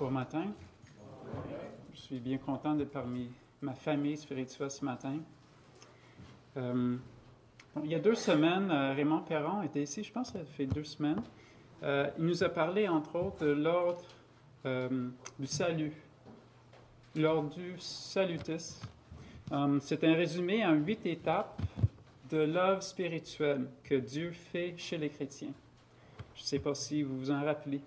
Bon matin. Je suis bien content d'être parmi ma famille spirituelle ce matin. Euh, il y a deux semaines, euh, Raymond Perron était ici, je pense que ça fait deux semaines. Euh, il nous a parlé, entre autres, de l'ordre du salut, l'ordre du salutis. C'est un résumé en huit étapes de l'œuvre spirituelle que Dieu fait chez les chrétiens. Je ne sais pas si vous vous en rappelez.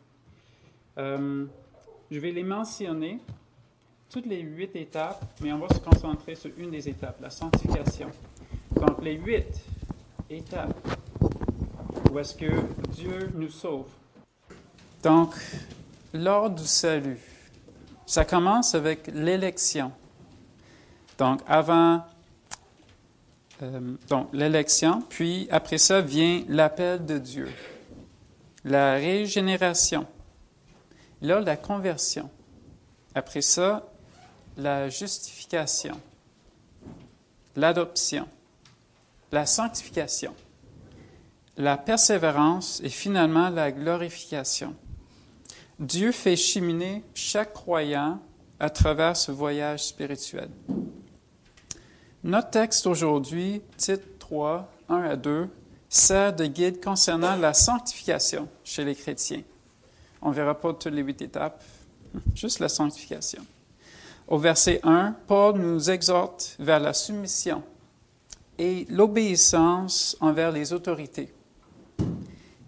Je vais les mentionner, toutes les huit étapes, mais on va se concentrer sur une des étapes, la sanctification. Donc, les huit étapes où est-ce que Dieu nous sauve. Donc, l'ordre du salut, ça commence avec l'élection. Donc, avant euh, donc l'élection, puis après ça vient l'appel de Dieu, la régénération, Là, la conversion. Après ça, la justification, l'adoption, la sanctification, la persévérance et finalement la glorification. Dieu fait cheminer chaque croyant à travers ce voyage spirituel. Notre texte aujourd'hui, titre 3, 1 à 2, sert de guide concernant la sanctification chez les chrétiens. On ne verra pas toutes les huit étapes, juste la sanctification. Au verset 1, Paul nous exhorte vers la soumission et l'obéissance envers les autorités.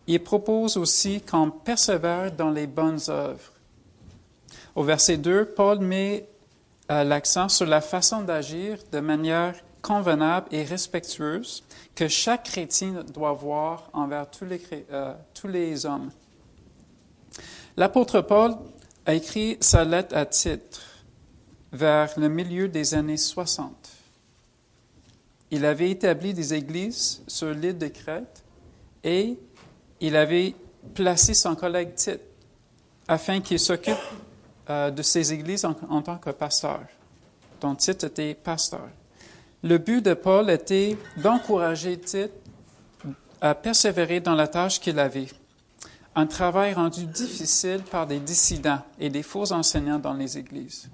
Il propose aussi qu'on persévère dans les bonnes œuvres. Au verset 2, Paul met euh, l'accent sur la façon d'agir de manière convenable et respectueuse que chaque chrétien doit avoir envers tous les, euh, tous les hommes. L'apôtre Paul a écrit sa lettre à titre vers le milieu des années 60. Il avait établi des églises sur l'île de Crète et il avait placé son collègue Tite afin qu'il s'occupe euh, de ces églises en, tant que pasteur, dont Tite était pasteur. Le but de Paul était d'encourager Tite à persévérer dans la tâche qu'il avait un travail rendu difficile par des dissidents et des faux enseignants dans les églises.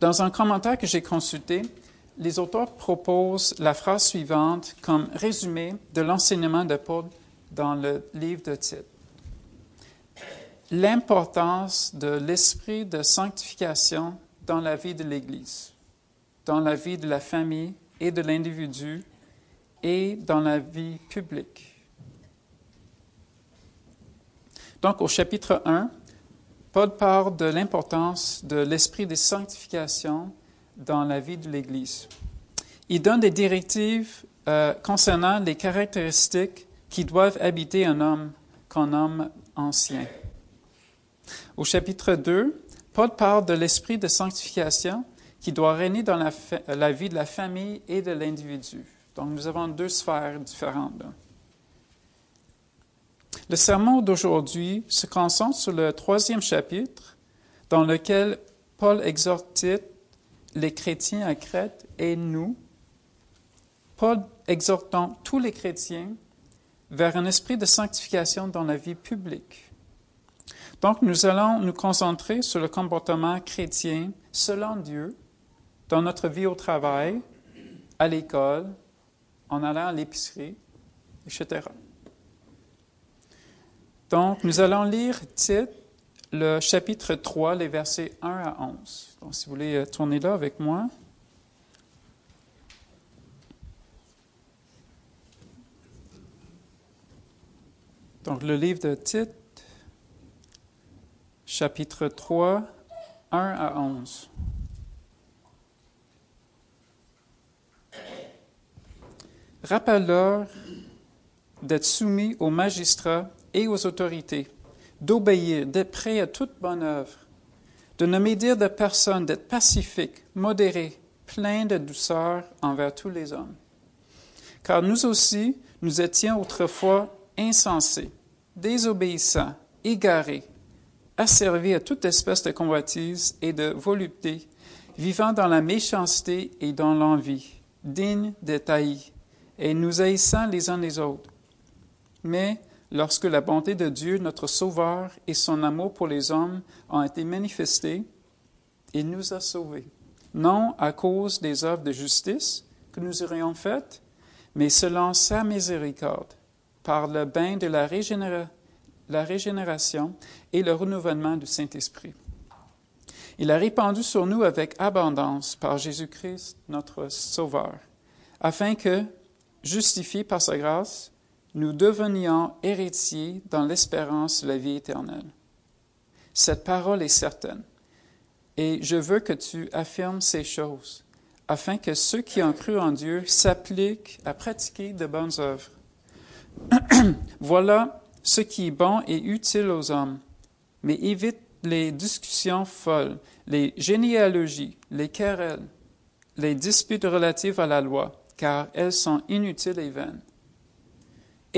Dans un commentaire que j'ai consulté, les auteurs proposent la phrase suivante comme résumé de l'enseignement de Paul dans le livre de Tite. L'importance de l'esprit de sanctification dans la vie de l'Église, dans la vie de la famille et de l'individu et dans la vie publique. Donc, au chapitre 1, Paul parle de l'importance de l'esprit de sanctification dans la vie de l'Église. Il donne des directives euh, concernant les caractéristiques qui doivent habiter un homme qu'un homme ancien. Au chapitre 2, Paul parle de l'esprit de sanctification qui doit régner dans la, vie de la famille et de l'individu. Donc, nous avons deux sphères différentes. Là. Le sermon d'aujourd'hui se concentre sur le troisième chapitre, dans lequel Paul exhorte les chrétiens à Crète et nous. Paul exhorte tous les chrétiens vers un esprit de sanctification dans la vie publique. Donc, nous allons nous concentrer sur le comportement chrétien selon Dieu dans notre vie au travail, à l'école, en allant à l'épicerie, etc. Donc, nous allons lire Tite, le chapitre 3, les versets 1 à 11. Donc, si vous voulez euh, tourner là avec moi. Donc, le livre de Tite, chapitre 3, 1 à 11. Rappelle-leur d'être soumis aux magistrats aux autorités, d'obéir, d'être prêt à toute bonne œuvre, de ne médire de personne, d'être pacifique, modéré, plein de douceur envers tous les hommes. Car nous aussi, nous étions autrefois insensés, désobéissants, égarés, asservis à toute espèce de convoitise et de volupté, vivant dans la méchanceté et dans l'envie, dignes d'être haïs, et nous haïssant les uns les autres. Mais lorsque la bonté de Dieu, notre Sauveur, et son amour pour les hommes ont été manifestés, il nous a sauvés, non à cause des œuvres de justice que nous aurions faites, mais selon sa miséricorde, par le bain de la, la régénération et le renouvellement du Saint-Esprit. Il a répandu sur nous avec abondance par Jésus-Christ, notre Sauveur, afin que, justifiés par sa grâce, nous devenions héritiers dans l'espérance de la vie éternelle. Cette parole est certaine, et je veux que tu affirmes ces choses, afin que ceux qui ont cru en Dieu s'appliquent à pratiquer de bonnes œuvres. voilà ce qui est bon et utile aux hommes, mais évite les discussions folles, les généalogies, les querelles, les disputes relatives à la loi, car elles sont inutiles et vaines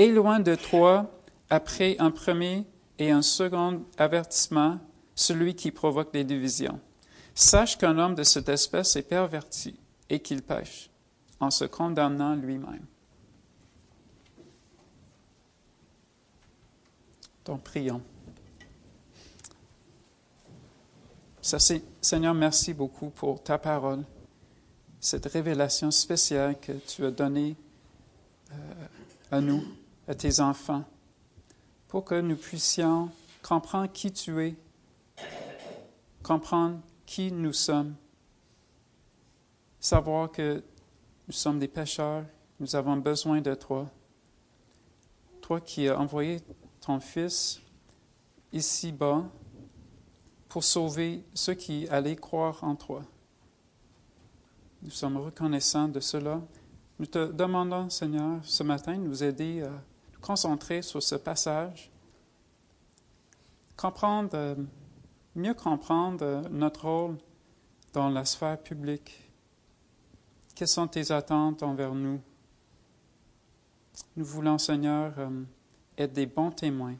loin de toi, après un premier et un second avertissement, celui qui provoque des divisions. Sache qu'un homme de cette espèce est perverti et qu'il pêche en se condamnant lui-même. Donc, prions. Seigneur, merci beaucoup pour ta parole, cette révélation spéciale que tu as donnée euh, à nous à tes enfants pour que nous puissions comprendre qui tu es, comprendre qui nous sommes, savoir que nous sommes des pécheurs, nous avons besoin de toi. Toi qui as envoyé ton Fils ici-bas pour sauver ceux qui allaient croire en toi. Nous sommes reconnaissants de cela. Nous te demandons, Seigneur, ce matin, de nous aider à concentrer sur ce passage, comprendre, euh, mieux comprendre notre rôle dans la sphère publique. Quelles sont tes attentes envers nous? Nous voulons, Seigneur, euh, être des bons témoins.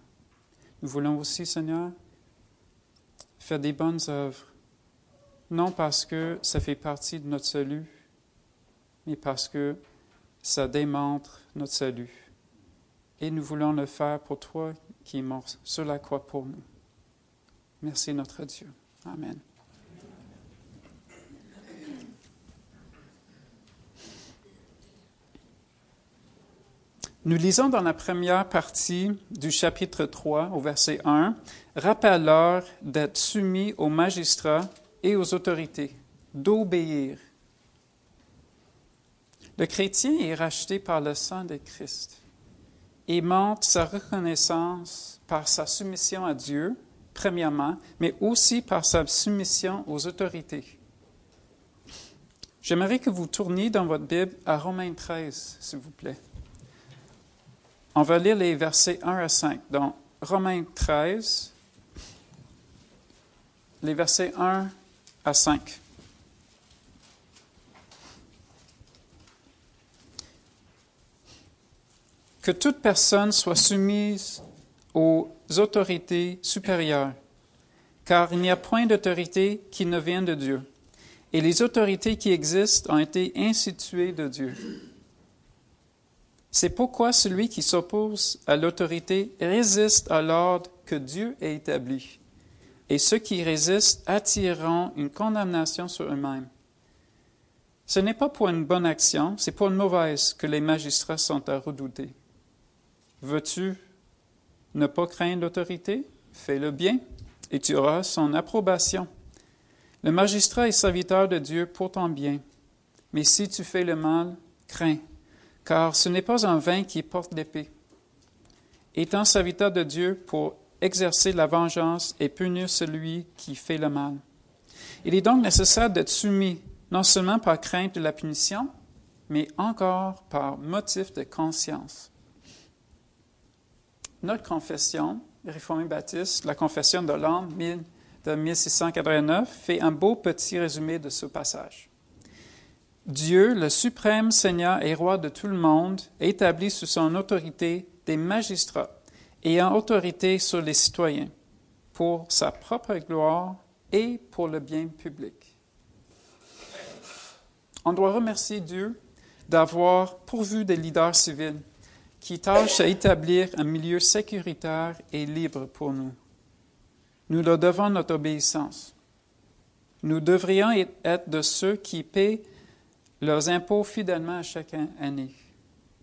Nous voulons aussi, Seigneur, faire des bonnes œuvres, non parce que ça fait partie de notre salut, mais parce que ça démontre notre salut et nous voulons le faire pour toi qui es mort sur la pour nous. Merci notre Dieu. Amen. Nous lisons dans la première partie du chapitre 3 au verset 1, Rappelle-leur d'être soumis aux magistrats et aux autorités, d'obéir. Le chrétien est racheté par le sang de Christ et montre sa reconnaissance par sa soumission à Dieu, premièrement, mais aussi par sa soumission aux autorités. J'aimerais que vous tourniez dans votre Bible à Romains 13, s'il vous plaît. On va lire les versets 1 à 5. Donc, Romains 13, les versets 1 à 5. Que toute personne soit soumise aux autorités supérieures, car il n'y a point d'autorité qui ne vienne de Dieu. Et les autorités qui existent ont été instituées de Dieu. C'est pourquoi celui qui s'oppose à l'autorité résiste à l'ordre que Dieu a établi. Et ceux qui résistent attireront une condamnation sur eux-mêmes. Ce n'est pas pour une bonne action, c'est pour une mauvaise que les magistrats sont à redouter. Veux-tu ne pas craindre l'autorité? Fais le bien et tu auras son approbation. Le magistrat est serviteur de Dieu pour ton bien. Mais si tu fais le mal, crains, car ce n'est pas un vain qui porte l'épée. Étant serviteur de Dieu pour exercer la vengeance et punir celui qui fait le mal. Il est donc nécessaire d'être soumis, non seulement par crainte de la punition, mais encore par motif de conscience notre confession, réformée baptiste, la confession de l'an de 1689, fait un beau petit résumé de ce passage. Dieu, le suprême Seigneur et roi de tout le monde, établit sous son autorité des magistrats ayant autorité sur les citoyens pour sa propre gloire et pour le bien public. On doit remercier Dieu d'avoir pourvu des leaders civils qui tâche à établir un milieu sécuritaire et libre pour nous. Nous leur devons notre obéissance. Nous devrions être de ceux qui paient leurs impôts fidèlement à chaque année.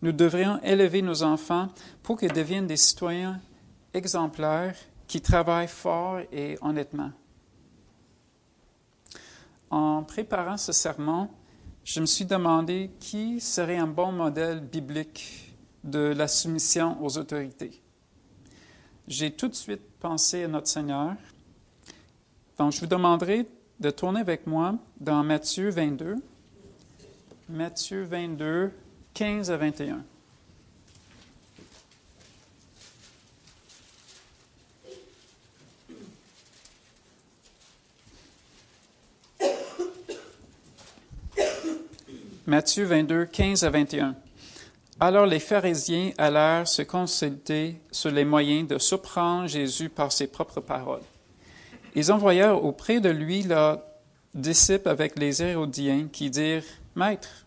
Nous devrions élever nos enfants pour qu'ils deviennent des citoyens exemplaires qui travaillent fort et honnêtement. En préparant ce sermon, je me suis demandé qui serait un bon modèle biblique de la soumission aux autorités. J'ai tout de suite pensé à notre Seigneur. Donc, je vous demanderai de tourner avec moi dans Matthieu 22. Matthieu 22, 15 à 21. Matthieu 22, 15 à 21. Alors les pharisiens allèrent se consulter sur les moyens de surprendre Jésus par ses propres paroles. Ils envoyèrent auprès de lui leurs disciples avec les Hérodiens qui dirent, Maître,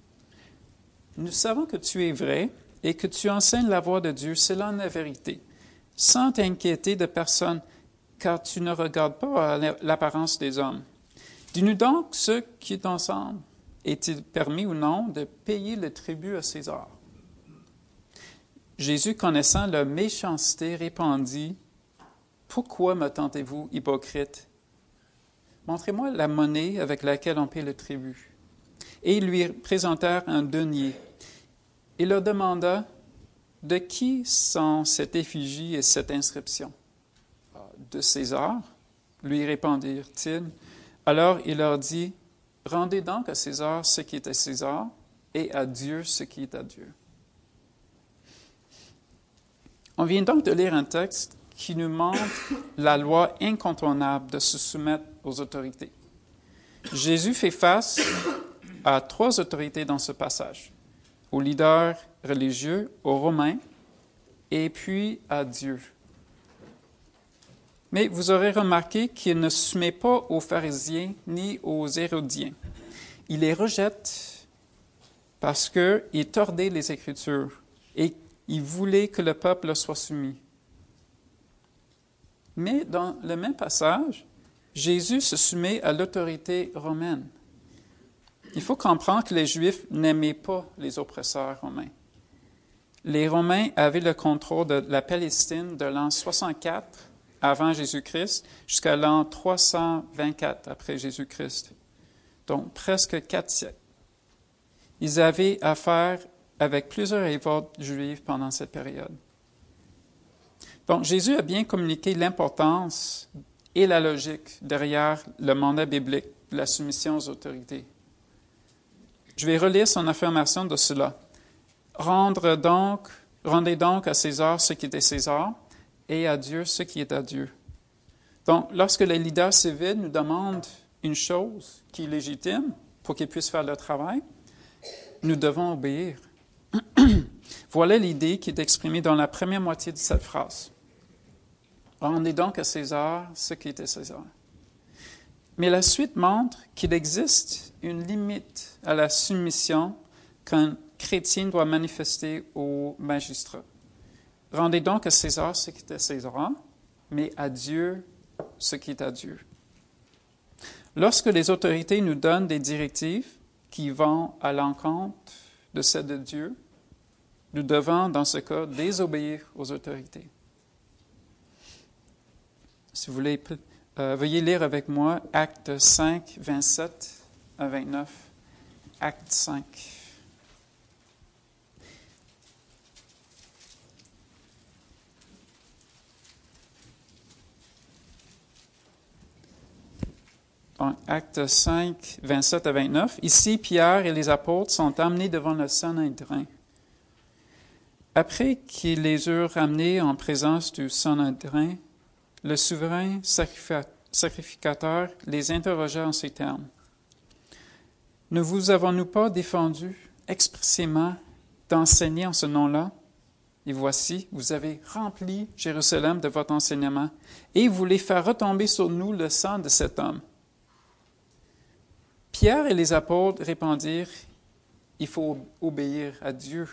nous savons que tu es vrai et que tu enseignes la voie de Dieu selon la vérité, sans t'inquiéter de personne, car tu ne regardes pas l'apparence des hommes. Dis-nous donc ce qui est ensemble est-il permis ou non de payer le tribut à César? Jésus, connaissant leur méchanceté, répondit, Pourquoi me tentez-vous, hypocrite? Montrez-moi la monnaie avec laquelle on paie le tribut. Et ils lui présentèrent un denier. Il leur demanda, De qui sont cette effigie et cette inscription? De César, lui répondirent-ils. Alors il leur dit, Rendez donc à César ce qui est à César et à Dieu ce qui est à Dieu. On vient donc de lire un texte qui nous montre la loi incontournable de se soumettre aux autorités. Jésus fait face à trois autorités dans ce passage, aux leaders religieux, aux Romains et puis à Dieu. Mais vous aurez remarqué qu'il ne se soumet pas aux pharisiens ni aux hérodiens. Il les rejette parce qu'il tordait les Écritures et il voulait que le peuple soit soumis. Mais dans le même passage, Jésus se soumet à l'autorité romaine. Il faut comprendre que les Juifs n'aimaient pas les oppresseurs romains. Les Romains avaient le contrôle de la Palestine de l'an 64 avant Jésus-Christ jusqu'à l'an 324 après Jésus-Christ. Donc presque quatre siècles. Ils avaient affaire avec plusieurs révoltes juives pendant cette période. Donc Jésus a bien communiqué l'importance et la logique derrière le mandat biblique de la soumission aux autorités. Je vais relire son affirmation de cela. Rendez donc à César ce qui est César et à Dieu ce qui est à Dieu. Donc, lorsque les leaders civils nous demandent une chose qui est légitime pour qu'ils puissent faire leur travail, nous devons obéir. Voilà l'idée qui est exprimée dans la première moitié de cette phrase. Rendez donc à César ce qui à César. Mais la suite montre qu'il existe une limite à la soumission qu'un chrétien doit manifester au magistrat. Rendez donc à César ce qui est César, mais à Dieu ce qui est à Dieu. Lorsque les autorités nous donnent des directives qui vont à l'encontre de celles de Dieu, nous devons, dans ce cas, désobéir aux autorités. Si vous voulez, euh, veuillez lire avec moi Acte 5, 27 à 29. Acte 5. Acte 5, 27 à 29. Ici, Pierre et les apôtres sont amenés devant le Sanhédrin. Après qu'ils les eurent amenés en présence du Sanhédrin, le souverain sacrificateur les interrogea en ces termes. Ne vous avons-nous pas défendu expressément d'enseigner en ce nom-là? Et voici, vous avez rempli Jérusalem de votre enseignement, et vous voulez faire retomber sur nous le sang de cet homme. Pierre et les apôtres répondirent, Il faut obéir à Dieu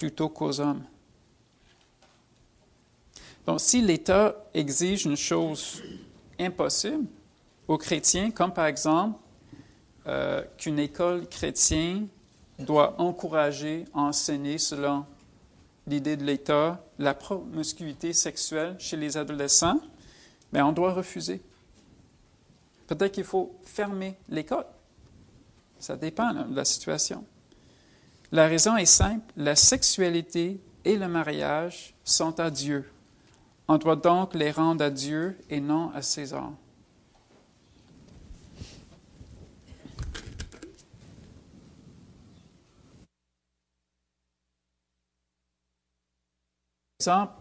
plutôt qu'aux hommes. Donc, si l'État exige une chose impossible aux chrétiens, comme par exemple euh, qu'une école chrétienne doit encourager, enseigner selon l'idée de l'État, la promiscuité sexuelle chez les adolescents, mais on doit refuser. Peut-être qu'il faut fermer l'école. Ça dépend de la situation. La raison est simple, la sexualité et le mariage sont à Dieu. On doit donc les rendre à Dieu et non à César. exemple,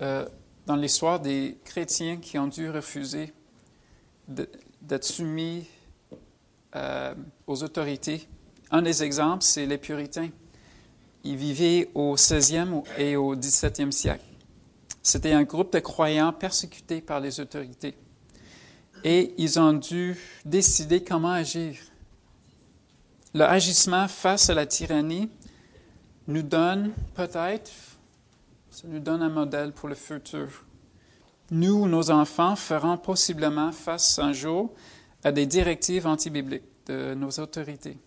euh, dans l'histoire des chrétiens qui ont dû refuser d'être soumis euh, aux autorités. Un des exemples, c'est les puritains. Ils vivaient au 16e et au 17e siècle. C'était un groupe de croyants persécutés par les autorités. Et ils ont dû décider comment agir. Leur agissement face à la tyrannie nous donne peut-être ça nous donne un modèle pour le futur. Nous, nos enfants, feront possiblement face un jour à des directives antibibliques de nos autorités.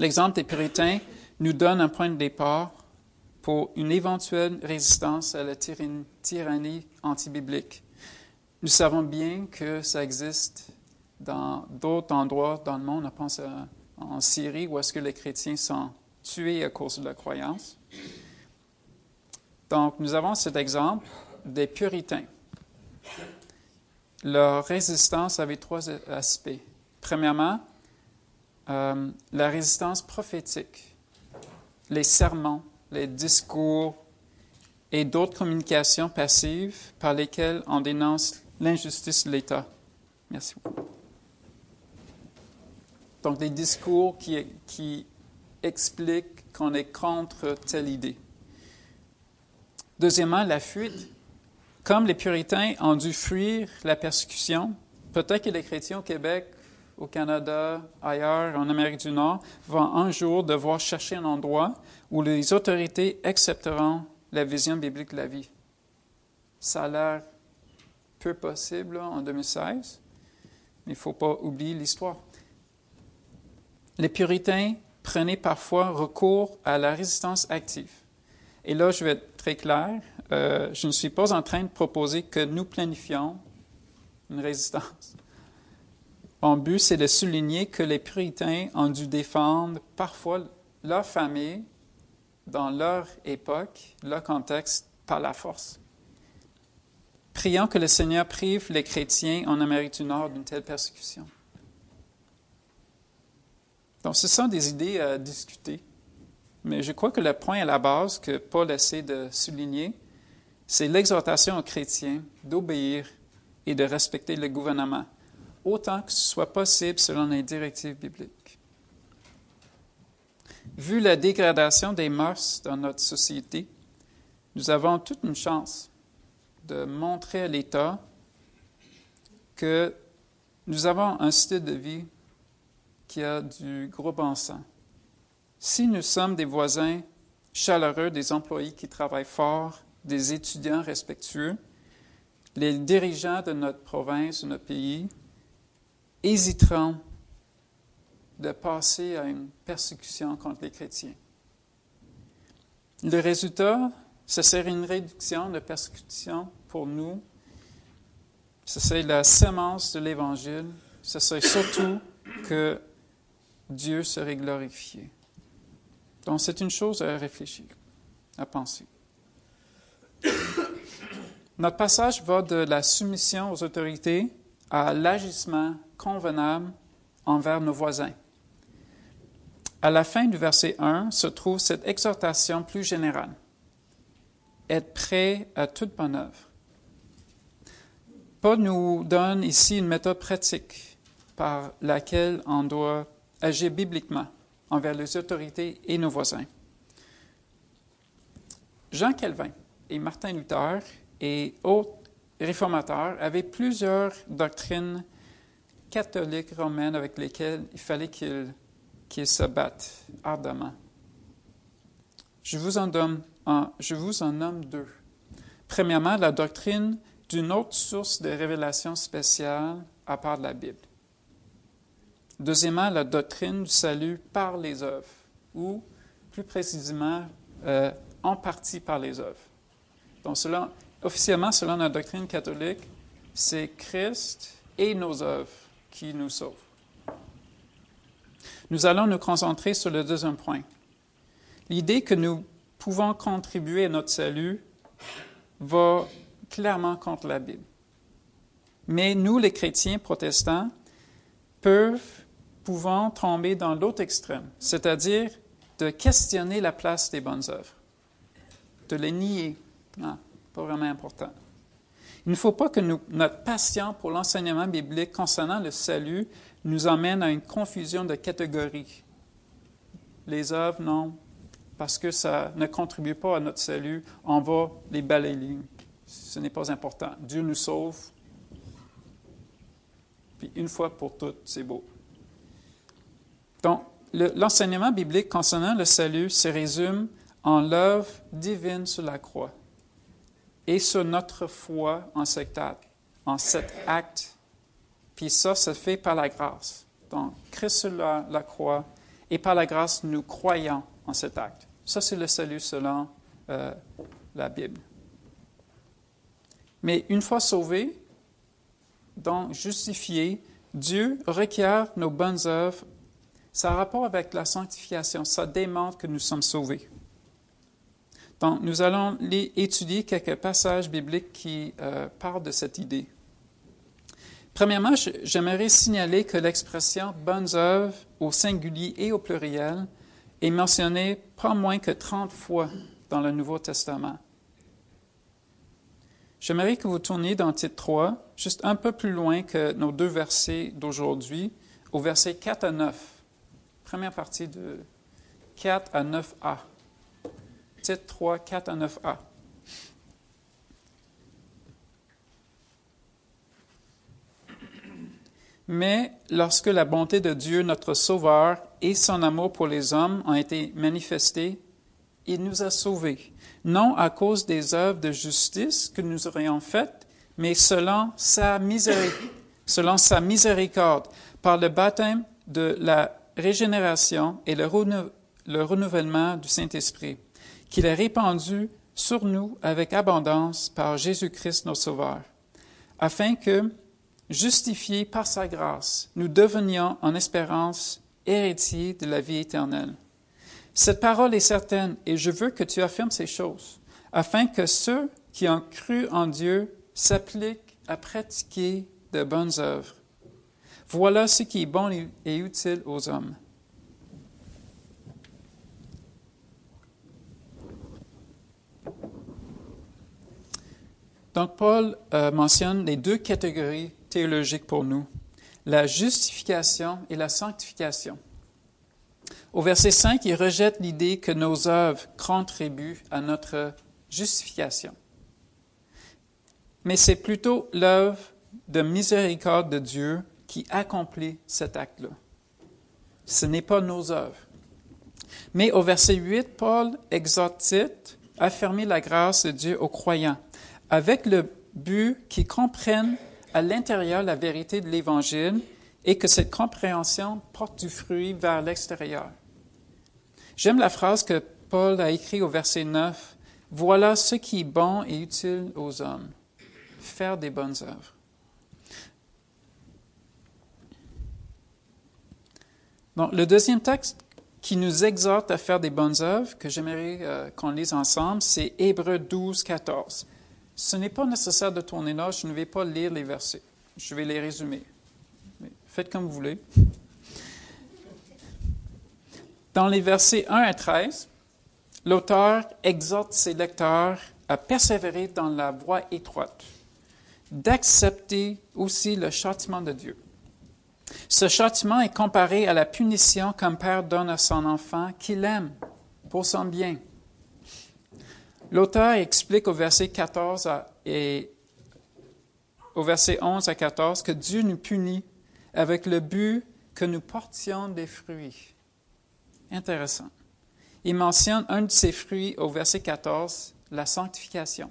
L'exemple des puritains nous donne un point de départ pour une éventuelle résistance à la tyrannie antibiblique. Nous savons bien que ça existe dans d'autres endroits dans le monde. On pense en Syrie où est-ce que les chrétiens sont tués à cause de la croyance. Donc, nous avons cet exemple des puritains. Leur résistance avait trois aspects. Premièrement, euh, la résistance prophétique, les sermons, les discours et d'autres communications passives par lesquelles on dénonce l'injustice de l'État. Merci beaucoup. Donc, des discours qui, qui expliquent qu'on est contre telle idée. Deuxièmement, la fuite. Comme les puritains ont dû fuir la persécution, peut-être que les chrétiens au Québec, au Canada, ailleurs, en Amérique du Nord, vont un jour devoir chercher un endroit où les autorités accepteront la vision biblique de la vie. Ça a l'air peu possible en 2016, mais il ne faut pas oublier l'histoire. Les puritains prenaient parfois recours à la résistance active. Et là, je vais être très clair. Euh, je ne suis pas en train de proposer que nous planifions une résistance. Mon but, c'est de souligner que les puritains ont dû défendre parfois leur famille dans leur époque, leur contexte, par la force. Prions que le Seigneur prive les chrétiens en Amérique du Nord d'une telle persécution. Donc, ce sont des idées à discuter. Mais je crois que le point à la base que Paul essaie de souligner, c'est l'exhortation aux chrétiens d'obéir et de respecter le gouvernement, autant que ce soit possible selon les directives bibliques. Vu la dégradation des mœurs dans notre société, nous avons toute une chance de montrer à l'État que nous avons un style de vie qui a du gros bon sens si nous sommes des voisins chaleureux, des employés qui travaillent fort, des étudiants respectueux, les dirigeants de notre province, de notre pays, hésiteront de passer à une persécution contre les chrétiens. Le résultat, ce serait une réduction de persécution pour nous. Ce serait la semence de l'Évangile. Ce serait surtout que Dieu serait glorifié. Donc, c'est une chose à réfléchir, à penser. Notre passage va de la soumission aux autorités à l'agissement convenable envers nos voisins. À la fin du verset 1 se trouve cette exhortation plus générale. Être prêt à toute bonne œuvre. Paul nous donne ici une méthode pratique par laquelle on doit agir bibliquement envers les autorités et nos voisins. Jean Calvin et Martin Luther et autres réformateurs avaient plusieurs doctrines catholiques romaines avec lesquelles il fallait qu'ils se battent ardemment. Je vous, en donne, je vous en nomme deux. Premièrement, la doctrine d'une autre source de révélation spéciale à part de la Bible. Deuxièmement, la doctrine du salut par les œuvres, ou plus précisément, euh, en partie par les œuvres. Donc, selon, officiellement, selon la doctrine catholique, c'est Christ et nos œuvres nous sauvent. Nous allons nous concentrer sur le deuxième point. L'idée que nous pouvons contribuer à notre salut va clairement contre la Bible. Mais nous, les chrétiens protestants, pouvons tomber dans l'autre extrême, c'est-à-dire de questionner la place des bonnes œuvres, de les nier. Non, pas vraiment important. Il ne faut pas que notre passion pour l'enseignement biblique concernant le salut nous emmène à une confusion de catégories. Les œuvres, non, parce que ça ne contribue pas à notre salut, on va les balayer. Ce n'est pas important. Dieu nous sauve. Puis une fois pour toutes, c'est beau. Donc, l'enseignement biblique concernant le salut se résume en l'œuvre divine sur la croix et sur notre foi en cet acte. Puis ça se fait par la grâce. Donc, Christ sur la, croix et par la grâce, nous croyons en cet acte. Ça, c'est le salut selon euh, la Bible. Mais une fois sauvé, donc justifié, Dieu requiert nos bonnes œuvres. Ça a rapport avec la sanctification. Ça démontre que nous sommes sauvés. Donc, nous allons étudier quelques passages bibliques qui euh, parlent de cette idée. Premièrement, j'aimerais signaler que l'expression bonnes œuvres au singulier et au pluriel est mentionnée pas moins que 30 fois dans le Nouveau Testament. J'aimerais que vous tourniez dans titre 3, juste un peu plus loin que nos deux versets d'aujourd'hui, au verset 4 à 9. Première partie de 4 à 9a. Titre 3, 4 à 9a. Mais lorsque la bonté de Dieu, notre Sauveur, et son amour pour les hommes ont été manifestés, il nous a sauvés, non à cause des œuvres de justice que nous aurions faites, mais selon sa, miséricorde, par le baptême de la régénération et le renouvellement du Saint-Esprit, qu'il a répandu sur nous avec abondance par Jésus-Christ notre Sauveur, afin que, justifiés par sa grâce, nous devenions en espérance héritiers de la vie éternelle. Cette parole est certaine et je veux que tu affirmes ces choses, afin que ceux qui ont cru en Dieu s'appliquent à pratiquer de bonnes œuvres. Voilà ce qui est bon et utile aux hommes. Donc Paul euh, mentionne les deux catégories théologique pour nous, la justification et la sanctification. Au verset 5, il rejette l'idée que nos œuvres contribuent à notre justification. Mais c'est plutôt l'œuvre de miséricorde de Dieu qui accomplit cet acte-là. Ce n'est pas nos œuvres. Mais au verset 8, Paul exhorte à affirmer la grâce de Dieu aux croyants, avec le but qu'ils comprennent à l'intérieur la vérité de l'Évangile et que cette compréhension porte du fruit vers l'extérieur. J'aime la phrase que Paul a écrite au verset 9. Voilà ce qui est bon et utile aux hommes. Faire des bonnes œuvres. Donc, le deuxième texte qui nous exhorte à faire des bonnes œuvres, que j'aimerais euh, qu'on lise ensemble, c'est Hébreu 12, 14. Ce n'est pas nécessaire de tourner là, je ne vais pas lire les versets. Je vais les résumer. faites comme vous voulez. Dans les versets 1 à 13, l'auteur exhorte ses lecteurs à persévérer dans la voie étroite, d'accepter aussi le châtiment de Dieu. Ce châtiment est comparé à la punition qu'un père donne à son enfant qu'il aime pour son bien. L'auteur explique au verset 14 et au verset 11 à 14 que Dieu nous punit avec le but que nous portions des fruits. Intéressant. Il mentionne un de ces fruits au verset 14, la sanctification.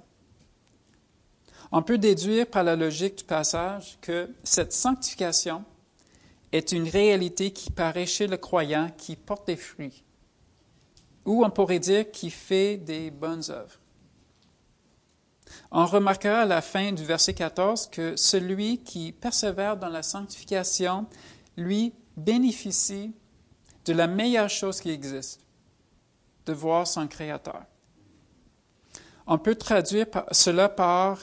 On peut déduire par la logique du passage que cette sanctification est une réalité qui paraît chez le croyant qui porte des fruits, ou on pourrait dire qui fait des bonnes œuvres. On remarquera à la fin du verset 14 que celui qui persévère dans la sanctification, lui, bénéficie de la meilleure chose qui existe, de voir son Créateur. On peut traduire cela par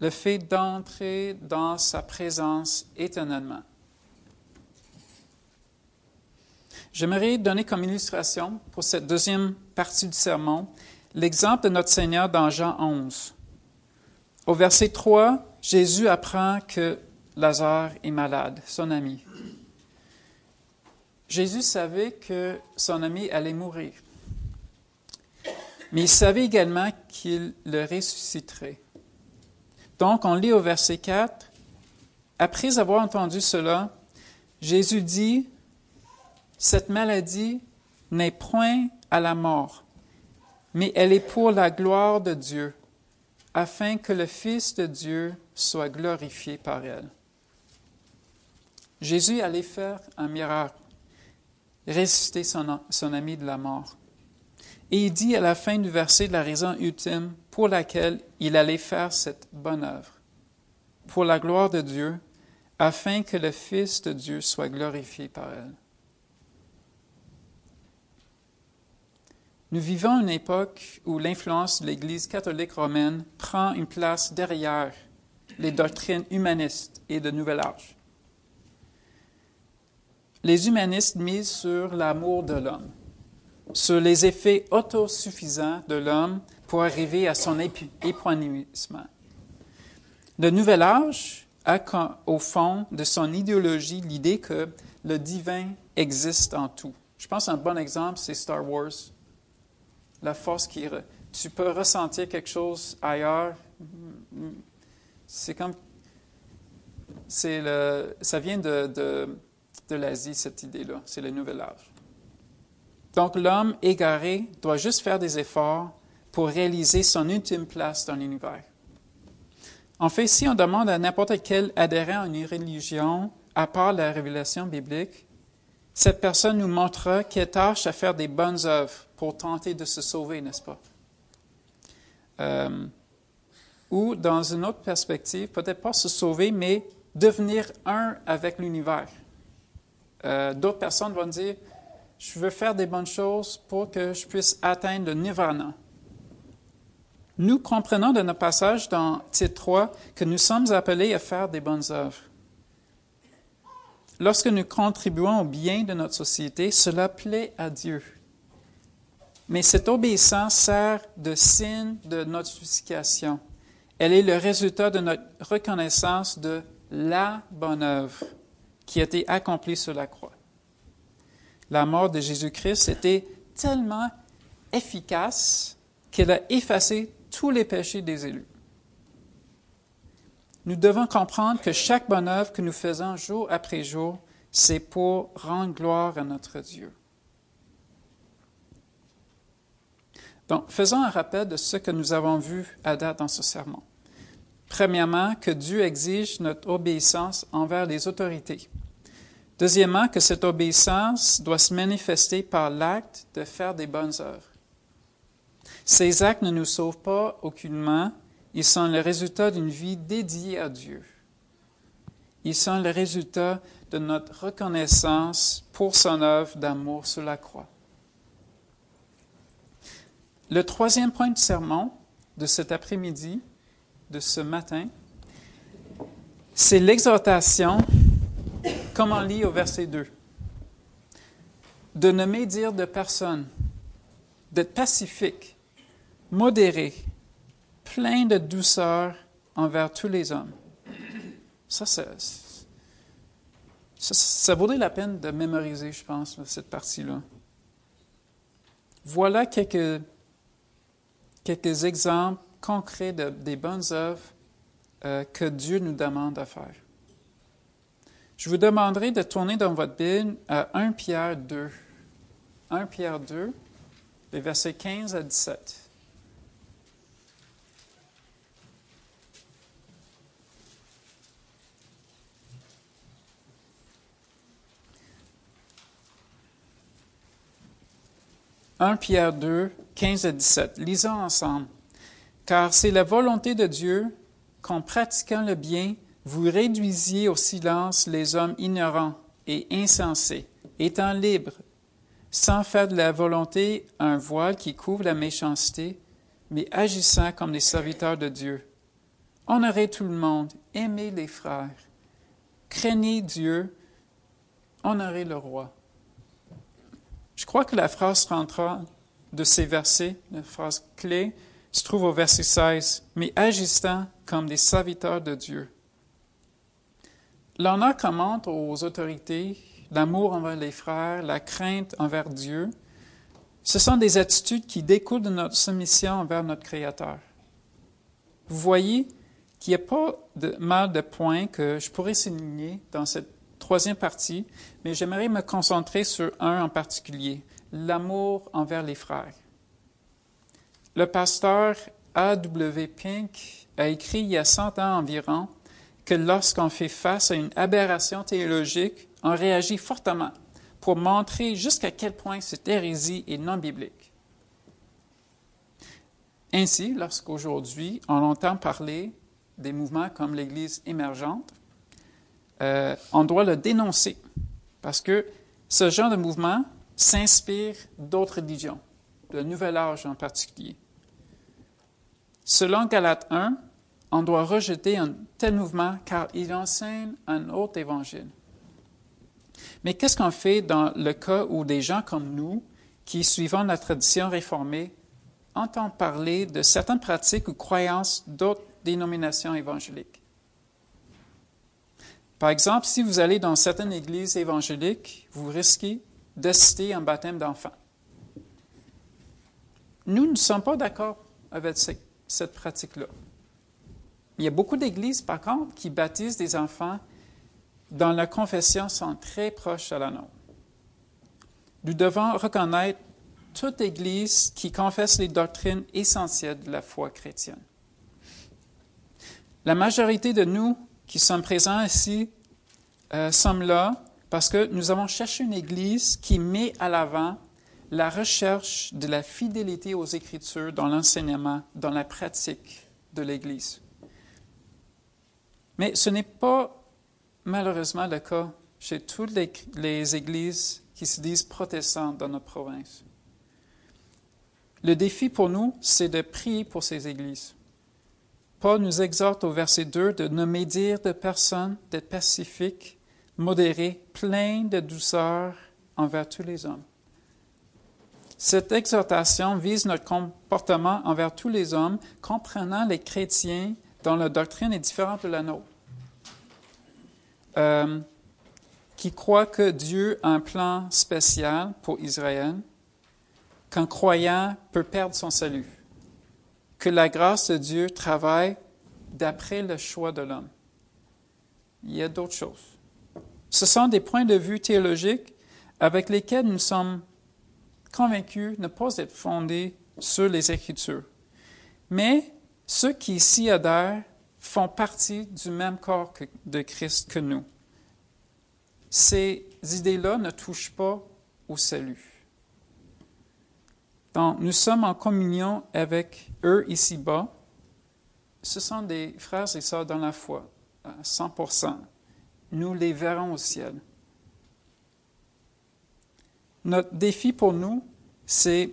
le fait d'entrer dans sa présence éternellement. J'aimerais donner comme illustration pour cette deuxième partie du sermon l'exemple de notre Seigneur dans Jean 11. Au verset 3, Jésus apprend que Lazare est malade, son ami. Jésus savait que son ami allait mourir, mais il savait également qu'il le ressusciterait. Donc, on lit au verset 4, Après avoir entendu cela, Jésus dit, Cette maladie n'est point à la mort, mais elle est pour la gloire de Dieu, afin que le Fils de Dieu soit glorifié par elle. Jésus allait faire un miracle, ressusciter son, son ami de la mort. Et il dit à la fin du verset la raison ultime pour laquelle il allait faire cette bonne œuvre, pour la gloire de Dieu, afin que le Fils de Dieu soit glorifié par elle. Nous vivons une époque où l'influence de l'Église catholique romaine prend une place derrière les doctrines humanistes et de nouvel âge. Les humanistes misent sur l'amour de l'homme sur les effets autosuffisants de l'homme pour arriver à son épanouissement. Le Nouvel Âge a au fond de son idéologie l'idée que le divin existe en tout. Je pense un bon exemple, c'est Star Wars. La force qui... Tu peux ressentir quelque chose ailleurs. C'est comme... C'est le, ça vient de, de, de l'Asie, cette idée-là. C'est le Nouvel Âge. Donc l'homme égaré doit juste faire des efforts pour réaliser son ultime place dans l'univers. En fait, si on demande à n'importe quel adhérent à une religion, à part la révélation biblique, cette personne nous montrera qu'elle tâche à faire des bonnes œuvres pour tenter de se sauver, n'est-ce pas? Euh, ou, dans une autre perspective, peut-être pas se sauver, mais devenir un avec l'univers. Euh, d'autres personnes vont dire, je veux faire des bonnes choses pour que je puisse atteindre le nirvana. Nous comprenons de notre passage dans titre 3 que nous sommes appelés à faire des bonnes œuvres. Lorsque nous contribuons au bien de notre société, cela plaît à Dieu. Mais cette obéissance sert de signe de notification. Elle est le résultat de notre reconnaissance de la bonne œuvre qui a été accomplie sur la croix la mort de Jésus-Christ était tellement efficace qu'elle a effacé tous les péchés des élus. Nous devons comprendre que chaque bonne œuvre que nous faisons jour après jour, c'est pour rendre gloire à notre Dieu. Donc, faisons un rappel de ce que nous avons vu à date dans ce sermon. Premièrement, que Dieu exige notre obéissance envers les autorités. Deuxièmement, que cette obéissance doit se manifester par l'acte de faire des bonnes œuvres. Ces actes ne nous sauvent pas aucunement, ils sont le résultat d'une vie dédiée à Dieu. Ils sont le résultat de notre reconnaissance pour son œuvre d'amour sur la croix. Le troisième point du sermon de cet après-midi, de ce matin, c'est l'exhortation comme on lit au verset 2. De ne médire de personne, d'être pacifique, modéré, plein de douceur envers tous les hommes. Ça, ça, ça, vaudrait la peine de mémoriser, je pense, cette partie-là. Voilà quelques, quelques exemples concrets de, des bonnes œuvres euh, que Dieu nous demande à faire. Je vous demanderai de tourner dans votre Bible à 1 Pierre 2. 1 Pierre 2, les versets 15 à 17. 1 Pierre 2, 15 à 17. Lisons ensemble. Car c'est la volonté de Dieu qu'en pratiquant le bien, vous réduisiez au silence les hommes ignorants et insensés, étant libres, sans faire de la volonté un voile qui couvre la méchanceté, mais agissant comme des serviteurs de Dieu. Honorez tout le monde, aimez les frères, craignez Dieu, honorez le roi. Je crois que la phrase centrale de ces versets, la phrase clé, se trouve au verset 16, mais agissant comme des serviteurs de Dieu. L'honneur commente aux autorités, l'amour envers les frères, la crainte envers Dieu. Ce sont des attitudes qui découlent de notre soumission envers notre Créateur. Vous voyez qu'il n'y a pas mal de points que je pourrais souligner dans cette troisième partie, mais j'aimerais me concentrer sur un en particulier, l'amour envers les frères. Le pasteur A.W. Pink a écrit il y a 100 ans environ que lorsqu'on fait face à une aberration théologique, on réagit fortement pour montrer jusqu'à quel point cette hérésie est non biblique. Ainsi, lorsqu'aujourd'hui on entend parler des mouvements comme l'Église émergente, euh, on doit le dénoncer parce que ce genre de mouvement s'inspire d'autres religions, de Nouvel Âge en particulier. Selon Galate 1, on doit rejeter un tel mouvement car il enseigne un autre évangile. Mais qu'est-ce qu'on fait dans le cas où des gens comme nous, qui suivons la tradition réformée, entendent parler de certaines pratiques ou croyances d'autres dénominations évangéliques? Par exemple, si vous allez dans certaines églises évangéliques, vous risquez d'assister à un baptême d'enfants. Nous ne sommes pas d'accord avec cette pratique-là. Il y a beaucoup d'églises, par contre, qui baptisent des enfants dont la confession sont très proches à la nôtre. Nous devons reconnaître toute Église qui confesse les doctrines essentielles de la foi chrétienne. La majorité de nous qui sommes présents ici euh, sommes là parce que nous avons cherché une Église qui met à l'avant la recherche de la fidélité aux Écritures dans l'enseignement, dans la pratique de l'Église. Mais ce n'est pas malheureusement le cas chez toutes les, les, églises qui se disent protestantes dans notre province. Le défi pour nous, c'est de prier pour ces églises. Paul nous exhorte au verset 2 de ne médire de personne, d'être pacifique, modéré, plein de douceur envers tous les hommes. Cette exhortation vise notre comportement envers tous les hommes, comprenant les chrétiens dont la doctrine est différente de la nôtre, euh, qui croient que Dieu a un plan spécial pour Israël, qu'un croyant peut perdre son salut que la grâce de Dieu travaille d'après le choix de l'homme. Il y a d'autres choses. Ce sont des points de vue théologiques avec lesquels nous sommes convaincus ne pas être fondés sur les Écritures. Mais ceux qui s'y adhèrent font partie du même corps de Christ que nous. Ces idées-là ne touchent pas au salut. Donc, nous sommes en communion avec eux ici-bas. Ce sont des frères et sœurs dans la foi, à 100 Nous les verrons au ciel. Notre défi pour nous, c'est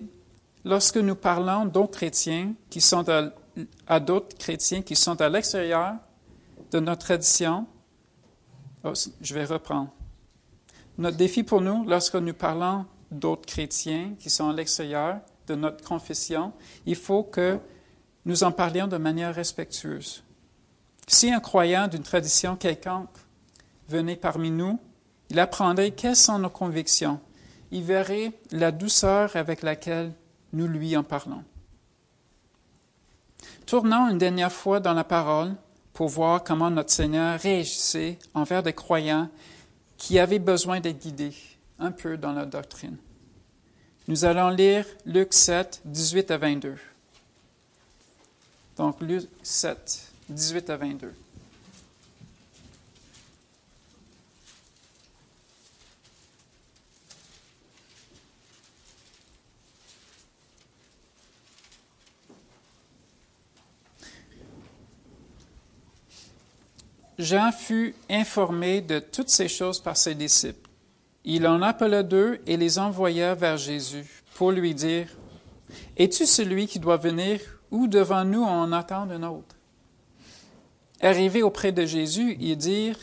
lorsque nous parlons d'autres chrétiens qui sont à, d'autres chrétiens qui sont à l'extérieur de notre tradition. Oh, je vais reprendre. Notre défi pour nous, lorsque nous parlons d'autres chrétiens qui sont à l'extérieur de notre confession, il faut que nous en parlions de manière respectueuse. Si un croyant d'une tradition quelconque venait parmi nous, il apprendrait quelles sont nos convictions. Il verrait la douceur avec laquelle nous lui en parlons. Tournons une dernière fois dans la parole pour voir comment notre Seigneur réagissait envers des croyants qui avaient besoin d'être guidés un peu dans la doctrine. Nous allons lire Luc 7, 18 à 22. Donc Luc 7, 18 à 22. Jean fut informé de toutes ces choses par ses disciples. Il en appela deux et les envoya vers Jésus pour lui dire, Es-tu celui qui doit venir ou devant nous on attend un autre? Arrivés auprès de Jésus, ils dirent,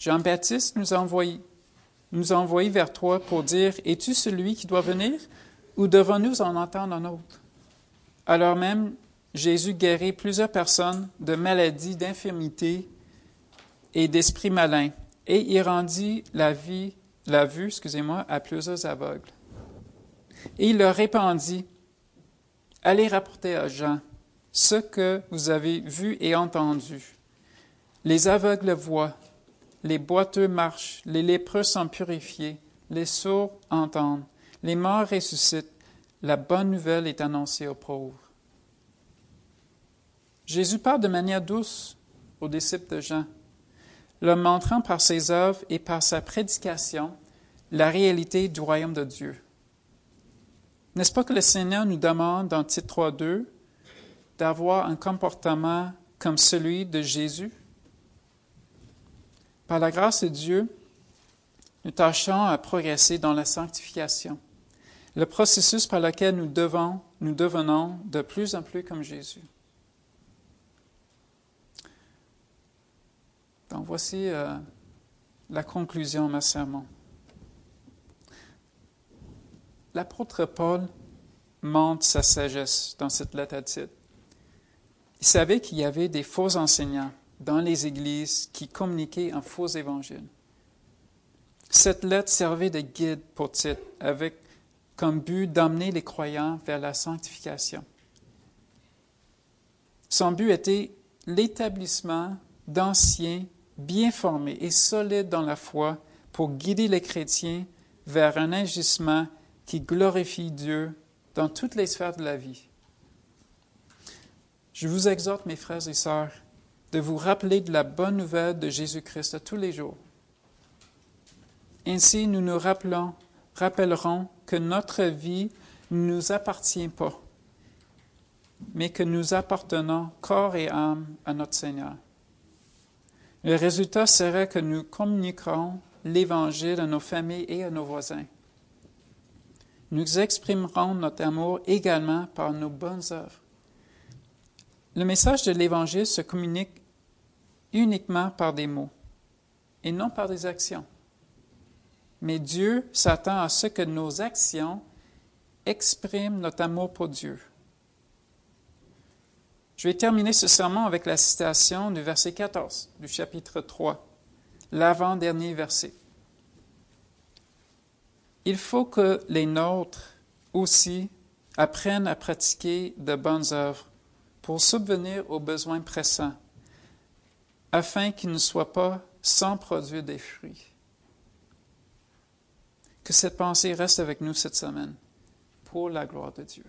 Jean-Baptiste nous a envoyés nous a vers toi pour dire, Es-tu celui qui doit venir ou devant nous en entendre un autre? Alors même, Jésus guérit plusieurs personnes de maladies, d'infirmités et d'esprits malins, et il rendit la vie, la vue, excusez-moi, à plusieurs aveugles. Et il leur répondit, Allez rapporter à Jean ce que vous avez vu et entendu. Les aveugles voient, les boiteux marchent, les lépreux sont purifiés, les sourds entendent, les morts ressuscitent, la bonne nouvelle est annoncée aux pauvres. Jésus parle de manière douce aux disciples de Jean, leur montrant par ses œuvres et par sa prédication la réalité du royaume de Dieu. N'est-ce pas que le Seigneur nous demande dans Titre 3.2 d'avoir un comportement comme celui de Jésus? Par la grâce de Dieu, nous tâchons à progresser dans la sanctification, le processus par lequel nous devons, nous devenons de plus en plus comme Jésus. Voici euh, la conclusion de ma sermon. L'apôtre Paul montre sa sagesse dans cette lettre à titre. Il savait qu'il y avait des faux enseignants dans les églises qui communiquaient un faux évangile. Cette lettre servait de guide pour Tite avec comme but d'amener les croyants vers la sanctification. Son but était l'établissement d'anciens bien formés et solides dans la foi pour guider les chrétiens vers un agissement qui glorifie Dieu dans toutes les sphères de la vie. Je vous exhorte, mes frères et sœurs, de vous rappeler de la bonne nouvelle de Jésus-Christ tous les jours. Ainsi, nous nous rappelons, rappellerons que notre vie ne nous appartient pas, mais que nous appartenons corps et âme à notre Seigneur. Le résultat serait que nous communiquerons l'Évangile à nos familles et à nos voisins. Nous exprimerons notre amour également par nos bonnes œuvres. Le message de l'Évangile se communique uniquement par des mots et non par des actions. Mais Dieu s'attend à ce que nos actions expriment notre amour pour Dieu. Je vais terminer ce sermon avec la citation du verset 14 du chapitre 3, l'avant-dernier verset. Il faut que les nôtres aussi apprennent à pratiquer de bonnes œuvres pour subvenir aux besoins pressants, afin qu'ils ne soient pas sans produire des fruits. Que cette pensée reste avec nous cette semaine, pour la gloire de Dieu.